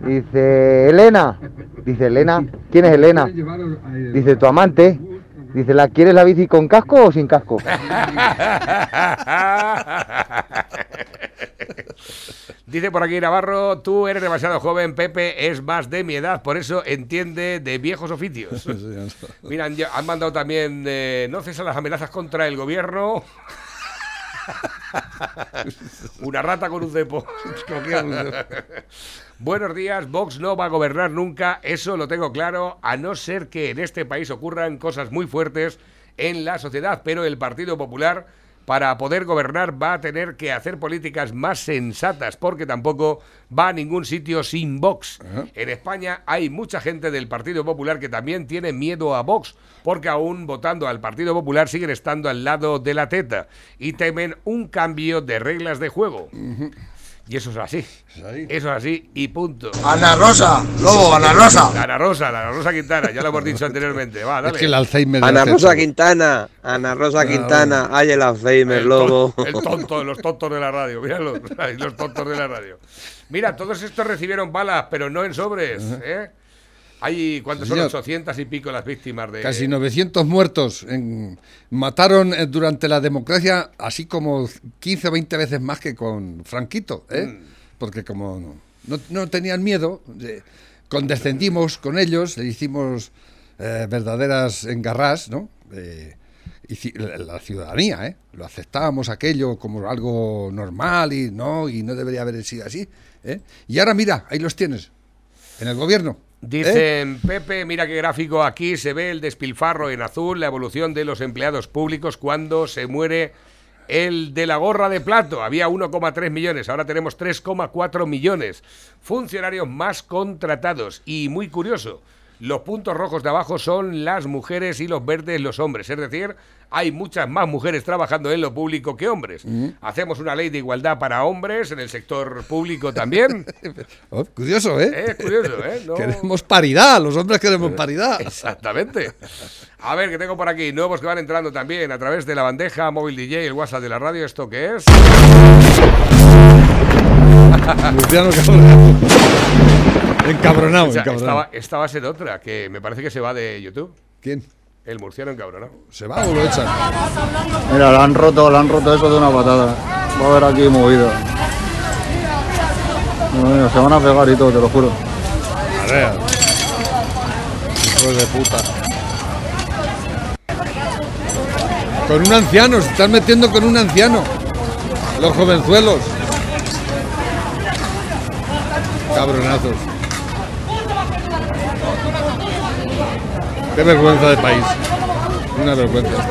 Dice, Elena. Dice, Elena, ¿quién es Elena? Dice, tu amante. Dice, ¿la quieres la bici con casco o sin casco? Dice por aquí Navarro, tú eres demasiado joven, Pepe es más de mi edad, por eso entiende de viejos oficios. Mira, han, han mandado también, eh, no cesan las amenazas contra el gobierno. Una rata con un cepo. Buenos días, Vox no va a gobernar nunca, eso lo tengo claro, a no ser que en este país ocurran cosas muy fuertes en la sociedad, pero el Partido Popular para poder gobernar va a tener que hacer políticas más sensatas, porque tampoco va a ningún sitio sin Vox. En España hay mucha gente del Partido Popular que también tiene miedo a Vox, porque aún votando al Partido Popular siguen estando al lado de la teta y temen un cambio de reglas de juego. Y eso es así. Eso es así y punto. Ana Rosa, Lobo, Ana Rosa. Ana Rosa, la Ana Rosa Quintana, ya lo hemos dicho anteriormente. Va, dale. Es que el Alzheimer. de Ana Rosa Quintana, Ana Rosa Quintana, ay el Alzheimer, El, lobo. ton- el tonto, los tontos de la radio, míralos, ahí, los tontos de la radio. Mira, todos estos recibieron balas, pero no en sobres, ¿eh? Hay, ¿cuántos son? Señor. 800 y pico las víctimas de... Casi 900 muertos. en- mataron eh, durante la democracia así como 15 o 20 veces más que con Franquito. ¿eh? Mm. Porque como no, no- no tenían miedo, eh, condescendimos con ellos, le hicimos eh, verdaderas engarras, ¿no? Eh, la, la ciudadanía, ¿eh? Lo aceptábamos aquello como algo normal y no, y no debería haber sido así. ¿eh? Y ahora mira, ahí los tienes, en el gobierno. Dicen, Pepe, mira qué gráfico aquí, se ve el despilfarro en azul, la evolución de los empleados públicos cuando se muere el de la gorra de plato. Había 1,3 millones, ahora tenemos 3,4 millones. Funcionarios más contratados. Y muy curioso, los puntos rojos de abajo son las mujeres y los verdes los hombres. Es decir, hay muchas más mujeres trabajando en lo público que hombres. Hacemos una ley de igualdad para hombres en el sector público también. Oh, curioso, ¿eh? Es curioso, ¿eh? No- Queremos paridad, los hombres queremos paridad. Exactamente. A ver, que tengo por aquí nuevos que van entrando también a través de la bandeja móvil DJ, el WhatsApp de la radio. ¿Esto qué es? Encabronado, O sea, encabronado. estaba, esta va a ser otra, que me parece que se va de YouTube. ¿Quién? El murciano encabronado. ¿Se va o lo echan? Mira, lo han roto, lo han roto eso de una patada. Va a haber aquí movido. Mira, se van a pegar y todo, te lo juro. Arrea. Hijo de puta. Con un anciano, se están metiendo con un anciano. Los jovenzuelos. Cabronazos. Qué vergüenza de país. Una vergüenza.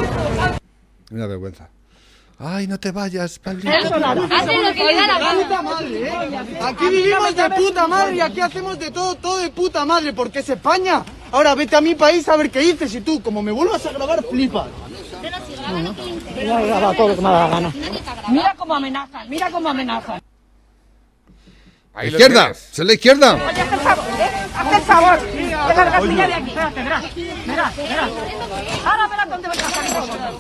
Una vergüenza. Ay, no te vayas, Pablito. Aquí vivimos de puta madre y aquí hacemos de todo, todo de puta madre, porque es España. Ahora vete a mi país a ver qué dices y tú, como me vuelvas a grabar, flipas. Voy a grabar todo lo que me da la gana. Mira cómo amenazan, mira cómo amenazan. Izquierda, es la izquierda. Haz el favor, largas mira de aquí. Espérate, verás. Verás, verás. Ahora verás dónde vas a salir vosotros.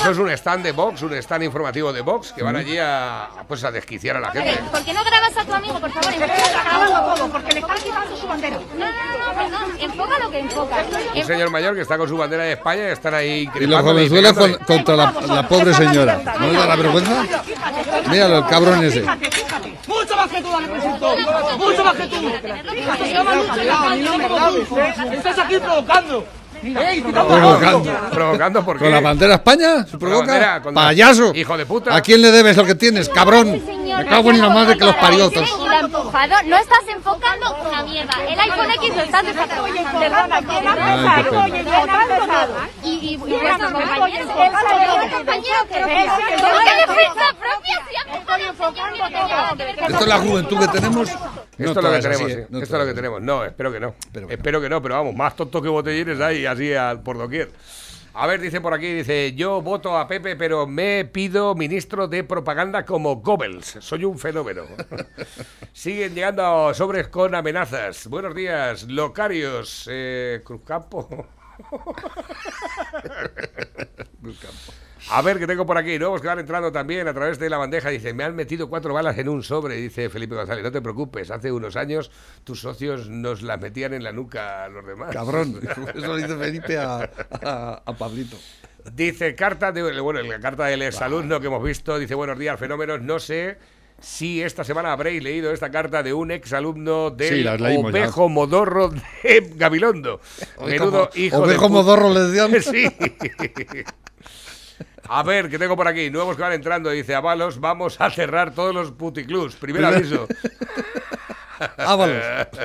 Eso es un stand de Vox, un stand informativo de Vox, que van allí a, pues, a desquiciar a la gente. ¿Por qué no grabas a tu amigo, por favor? Está grabando todo, porque le están quitando su bandera. No, no, no, perdón. Enfoca lo que enfoca. Un señor mayor que está con su bandera de España y están ahí Y los jovenzuelos con- contra la, la pobre señora. ¿No le da la vergüenza? Míralo, el cabrón ese. Mucho más que tú, dale presento. Mucho más que tú. ¿eh? Estás aquí provocando. ¡Ey, Provocando. Provocando por ¿Con la bandera España? ¿Se bandera, provoca? con la- ¡Payaso! Hijo de puta. ¿A quién le debes lo que tienes, cabrón? Me cago en la madre que los. Y la empujado, no estás enfocando una mierda. El iPhone X lo estás desaprovechando. Perdona, ¿quién ha Ay, qué pena. Oye, ¿quién ha empezado? Y, y, y vuestros compañeros, el compañero que ¿Por qué defensa propia no ¿Esto es la juventud que tenemos? Esto es lo que tenemos, así, sí. No Esto es lo que tenemos. No, espero que no. espero que no, pero vamos, más tontos que botellines hay así por doquier. A ver, dice por aquí, dice, yo voto a Pepe, pero me pido ministro de propaganda como Goebbels. Soy un fenómeno. Siguen llegando sobres con amenazas. Buenos días, locarios. Eh, Cruzcampo. A ver, que tengo por aquí nuevos que van entrando también a través de la bandeja. Dice, me han metido cuatro balas en un sobre, dice Felipe González. No te preocupes, hace unos años tus socios nos las metían en la nuca a los demás. Cabrón. Eso lo dice Felipe a, a- a Pablito. Dice carta de bueno, la carta del exalumno que hemos visto, dice buenos días, fenómenos. No sé si esta semana habréis leído esta carta de un exalumno Sí, del ya. Ovejo Modorro de Gabilondo. Menudo hijo de Ovejo pu- Modorro le decían. Sí. A ver, que tengo por aquí, nuevos que van entrando, dice Avalos, vamos a cerrar todos los puticlubs. Primer aviso. Ábalos.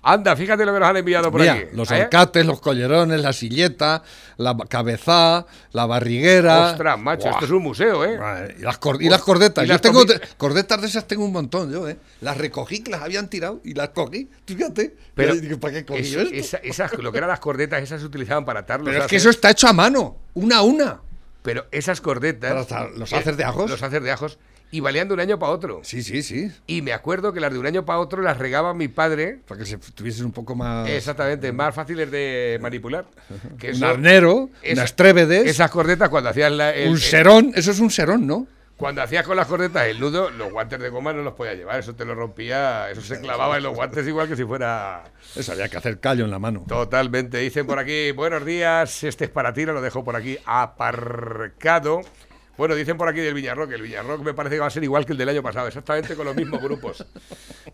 Anda, fíjate lo que nos han enviado por Mira, aquí. los ¿Eh? alcates, los collerones, la silleta, la cabeza, la barriguera. Ostras, macho, Buah. esto es un museo, ¿eh? Y las, cor- y las cordetas. Y yo las tengo cordetas de esas tengo un montón, yo, ¿eh? Las recogí que las habían tirado y las cogí. Fíjate. Pero ¿para qué cogí es- yo esto? esa- esas, lo que eran las cordetas, esas se utilizaban para atar los Pero es que eso está hecho a mano, una a una. Pero esas cordetas. Los eh, haces de ajos. Los haces de ajos. Y valían de un año para otro. Sí, sí, sí. Y me acuerdo que las de un año para otro las regaba mi padre. Para que se tuviesen un poco más. Exactamente, más fáciles de manipular. Que un eso- arnero, esa- unas trébedes, Esas cordetas cuando hacías la, el- un serón. Eso es un serón, ¿no? Cuando hacías con las cordetas el nudo, los guantes de goma no los podías llevar, eso te lo rompía, eso se clavaba en los guantes igual que si fuera... Eso había que hacer callo en la mano. Totalmente. Dicen por aquí, buenos días, este es para ti, lo dejo por aquí aparcado. Bueno, dicen por aquí del Villarroque, el Villarroque me parece que va a ser igual que el del año pasado, exactamente con los mismos grupos.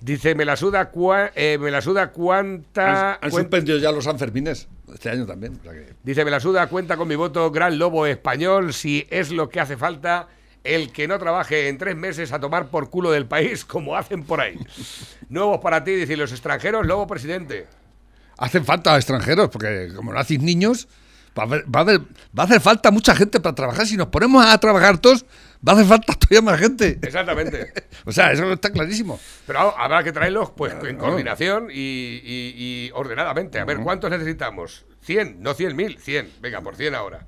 Dice, me la suda, cua- eh, me la suda cuánta... Han, han suspendido ya los Sanfermines. Este año también. o sea que- Dice, me la suda, cuenta con mi voto, gran lobo español, si es lo que hace falta, el que no trabaje en tres meses a tomar por culo del país, como hacen por ahí. Nuevos para ti, dice, ¿y los extranjeros, lobo presidente. Hacen falta extranjeros, porque como no hacéis niños, va a, haber- va, a haber- va a hacer falta mucha gente para trabajar. Si nos ponemos a trabajar todos, va a hacer falta todavía más gente. Exactamente. O sea, eso está clarísimo. Pero habrá que traerlos pues en coordinación y, y- y ordenadamente. A ver, ¿cuántos necesitamos? ¿100? No 100.000, 100. Venga, por 100 ahora.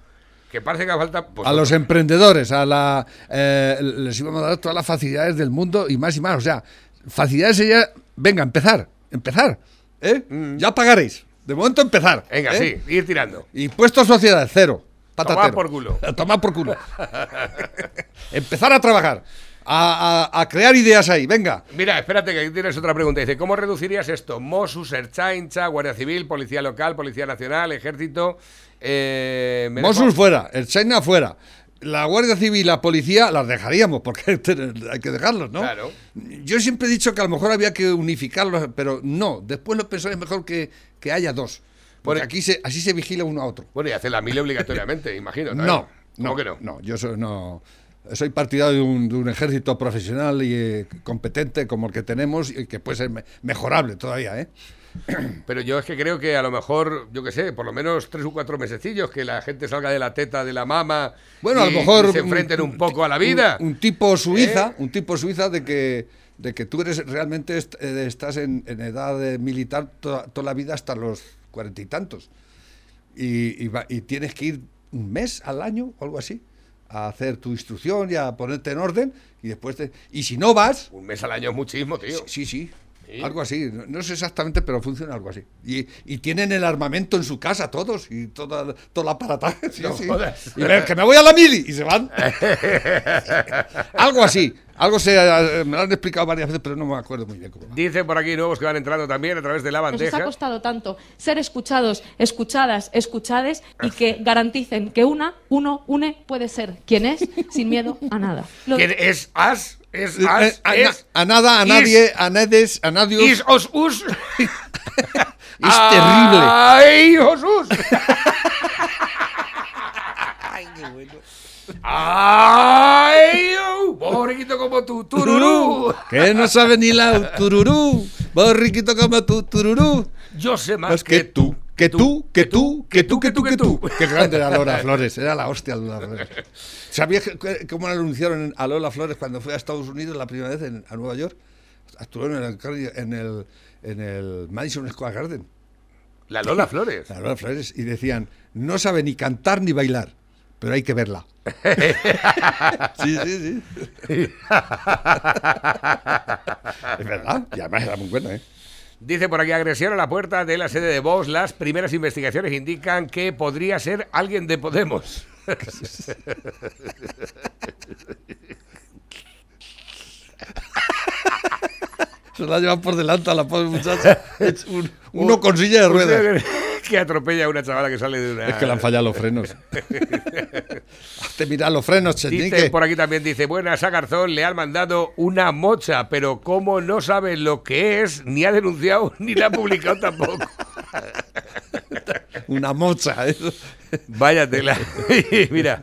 Que parece que falta... pues, a los emprendedores, a la eh, les íbamos a dar todas las facilidades del mundo y más y más. O sea, facilidades ella, venga, empezar, empezar. ¿eh? Ya pagaréis. De momento empezar. Mm. Venga, ¿eh? sí, ir tirando. Impuestos sociedades, cero. Tomar Patatero. por culo. A tomar por culo. empezar a trabajar. A, a- a crear ideas ahí, venga. Mira, espérate que aquí tienes otra pregunta. Dice, ¿cómo reducirías esto? Mossos, Erchaincha, Guardia Civil, Policía Local, Policía Nacional, Ejército... Eh, dejo- fuera, el China fuera. La Guardia Civil y la policía las dejaríamos, porque hay que dejarlos, ¿no? Claro. Yo siempre he dicho que a lo mejor había que unificarlos, pero no. Después lo pensé, es mejor que, que haya dos. Porque Bueno, aquí se, así se vigila uno a otro. Bueno, y hace la mil obligatoriamente, imagino. No, ¿no? no, ¿Cómo que no? no, yo soy, no, soy partidario de un, de un ejército profesional y eh, competente como el que tenemos y que puede ser me- mejorable todavía, ¿eh? Pero yo es que creo que a lo mejor, yo qué sé, por lo menos tres o cuatro mesecillos, que la gente salga de la teta de la mama Bueno, a y- lo mejor se enfrenten un, poco a la vida. Un, un tipo suiza, ¿Eh? un tipo suiza de que de que tú eres realmente est- eh, estás en, en edad de militar toda, toda la vida hasta los cuarenta y tantos y, y va- y tienes que ir un mes al año o algo así a hacer tu instrucción y a ponerte en orden y después te, y si no vas Un mes al año es muchísimo, tío. sí sí Sí. Algo así no, no sé exactamente pero funciona algo así y, y tienen el armamento en su casa todos y toda todo el aparataje sí, No sí. y ven, que me voy a la mili y se van algo así. Algo se, eh, me lo han explicado varias veces, pero no me acuerdo muy bien cómo. va. Dice por aquí nuevos que van entrando también a través de la Nos les ha bandeja. costado tanto ser escuchados, escuchadas, escuchades y que garanticen que una, uno, une puede ser quien es sin miedo a nada. Lo- ¿Quién es as? Es Eh, as? a, es, a nada, a is- nadie, a nedes, a nadie. is os us. Es terrible. ¡Ay, Jesús! ¡Ay! oh, Borriquito como tú, tururú. Que no sabe ni la tururú. Borriquito como tú, tururú. Yo sé más Más que tú, que tú, que tú, que tú, que tú, que tú. Qué grande era Lola Flores, era la hostia Lola Flores. ¿Sabías cómo la anunciaron a Lola Flores cuando fue a Estados Unidos la primera vez en- a Nueva York? Actuó en el, en el, en el Madison Square Garden. La Lola Flores. La Lola Flores. Y decían, no sabe ni cantar ni bailar, pero hay que verla. sí, sí, sí. es verdad. Y además era muy buena, ¿eh? Dice por aquí agresión a la puerta de la sede de Vox. Las primeras investigaciones indican que podría ser alguien de Podemos. Se la llevan por delante a la pobre muchacha. Es un- uno con silla de ruedas. que atropella a una chavala que sale de una. Es que le han fallado los frenos. Hazte mirar los frenos, Chechenique. por aquí también, dice, buenas a Garzón, le han mandado una mocha, pero como no sabe lo que es, ni ha denunciado, ni la ha publicado tampoco. Una mocha. eso. Vaya tela. Mira,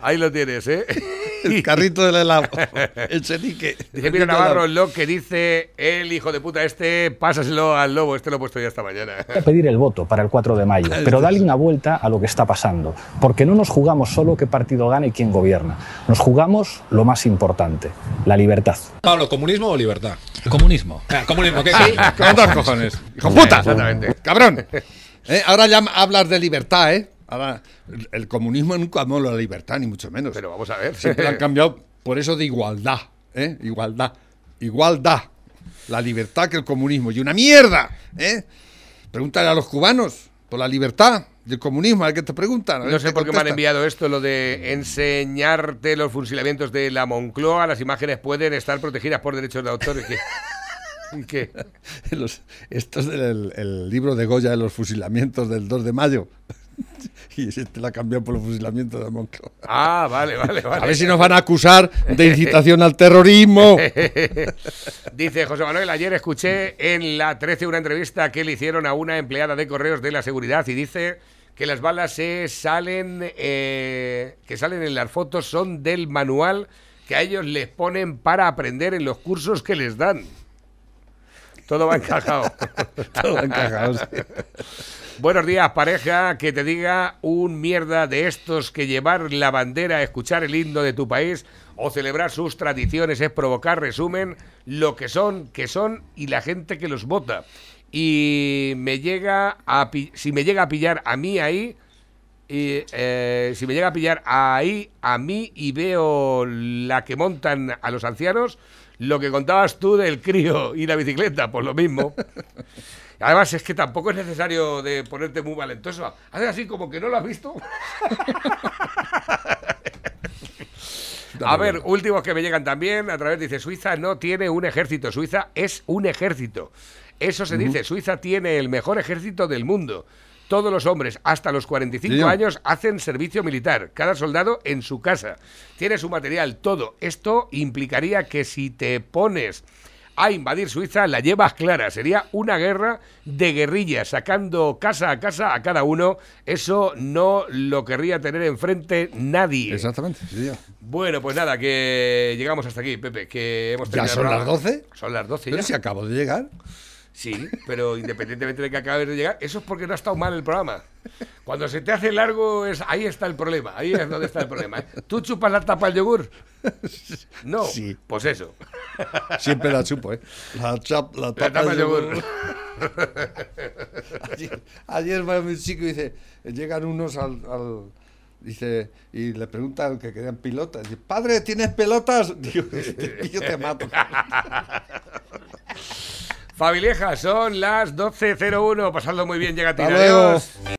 ahí lo tienes, ¿eh? El carrito del helado. El chenique. Dice Mira Navarro, lo que dice el hijo de puta este, pásaselo al lobo. Este lo he puesto ya esta mañana. a pedir el voto para el 4 de mayo, pero dale una vuelta a lo que está pasando, porque no nos jugamos solo qué partido gana y quién gobierna, nos jugamos lo más importante, la libertad. Pablo, ¿comunismo o libertad? Comunismo. Ah, comunismo, ¿qué? Sí, con dos cojones. ¡Hijo puta! Exactamente. ¡Cabrón! Eh, Ahora ya hablas de libertad, ¿eh? Ahora, el, el comunismo nunca amó la libertad, ni mucho menos. Pero vamos a ver. Siempre han cambiado por eso de igualdad, ¿eh? Igualdad. Igualdad. La libertad que el comunismo. Y una mierda, ¿eh? Pregúntale a los cubanos por la libertad del comunismo, a ver qué te preguntan. No sé por qué me han enviado esto, lo de enseñarte los fusilamientos de la Moncloa. Las imágenes pueden estar protegidas por derechos de autor. ¿Y qué? Los- esto es del el libro de Goya de los fusilamientos del 2 de mayo. Y este la cambió por los fusilamientos de Moncloa. Ah, vale, vale, vale. A ver si nos van a acusar de incitación al terrorismo. Dice José Manuel, ayer escuché en la 13 una entrevista que le hicieron a una empleada de correos de la seguridad y dice que las balas se salen, eh, que salen en las fotos son del manual que a ellos les ponen para aprender en los cursos que les dan. Todo va encajado. Todo va encajado, sí. Buenos días, pareja. Que te diga un mierda de estos que llevar la bandera, escuchar el himno de tu país o celebrar sus tradiciones es provocar, resumen, lo que son, que son y la gente que los vota. Y me llega a si me llega a pillar a mí ahí, y, eh, si me llega a pillar ahí a mí y veo la que montan a los ancianos, lo que contabas tú del crío y la bicicleta, pues lo mismo. Además, es que tampoco es necesario de ponerte muy valentoso. Haces así como que no lo has visto. A ver, últimos que me llegan también a través dice Suiza no tiene un ejército, Suiza es un ejército. Eso se dice, Suiza tiene el mejor ejército del mundo. Todos los hombres hasta los 45 Sí. años hacen servicio militar, cada soldado en su casa. Tiene su material, todo. Esto implicaría que si te pones a invadir Suiza, la llevas clara. Sería una guerra de guerrillas, sacando casa a casa a cada uno. Eso no lo querría tener enfrente nadie. Exactamente, sí. Bueno, pues nada, que llegamos hasta aquí, Pepe, que hemos ¿Ya terminado son las programa. 12? Son las 12 Pero ya. si acabo de llegar. Sí, pero independientemente de que acabes de llegar, eso es porque no ha estado mal el programa. Cuando se te hace largo, es ahí está el problema. Ahí es donde está el problema. ¿eh? ¿Tú chupas la tapa del yogur? No. Sí. Pues eso. Siempre la chupo, ¿eh? La, chap, la tapa de yogur. yogur. ayer, ayer va un chico y dice, llegan unos al, al- dice, y le preguntan que querían pilotas. Dice, padre, ¿tienes pelotas? Digo, "Este yo te mato. Fabilieja, son las 12.01. Pasadlo muy bien, llega a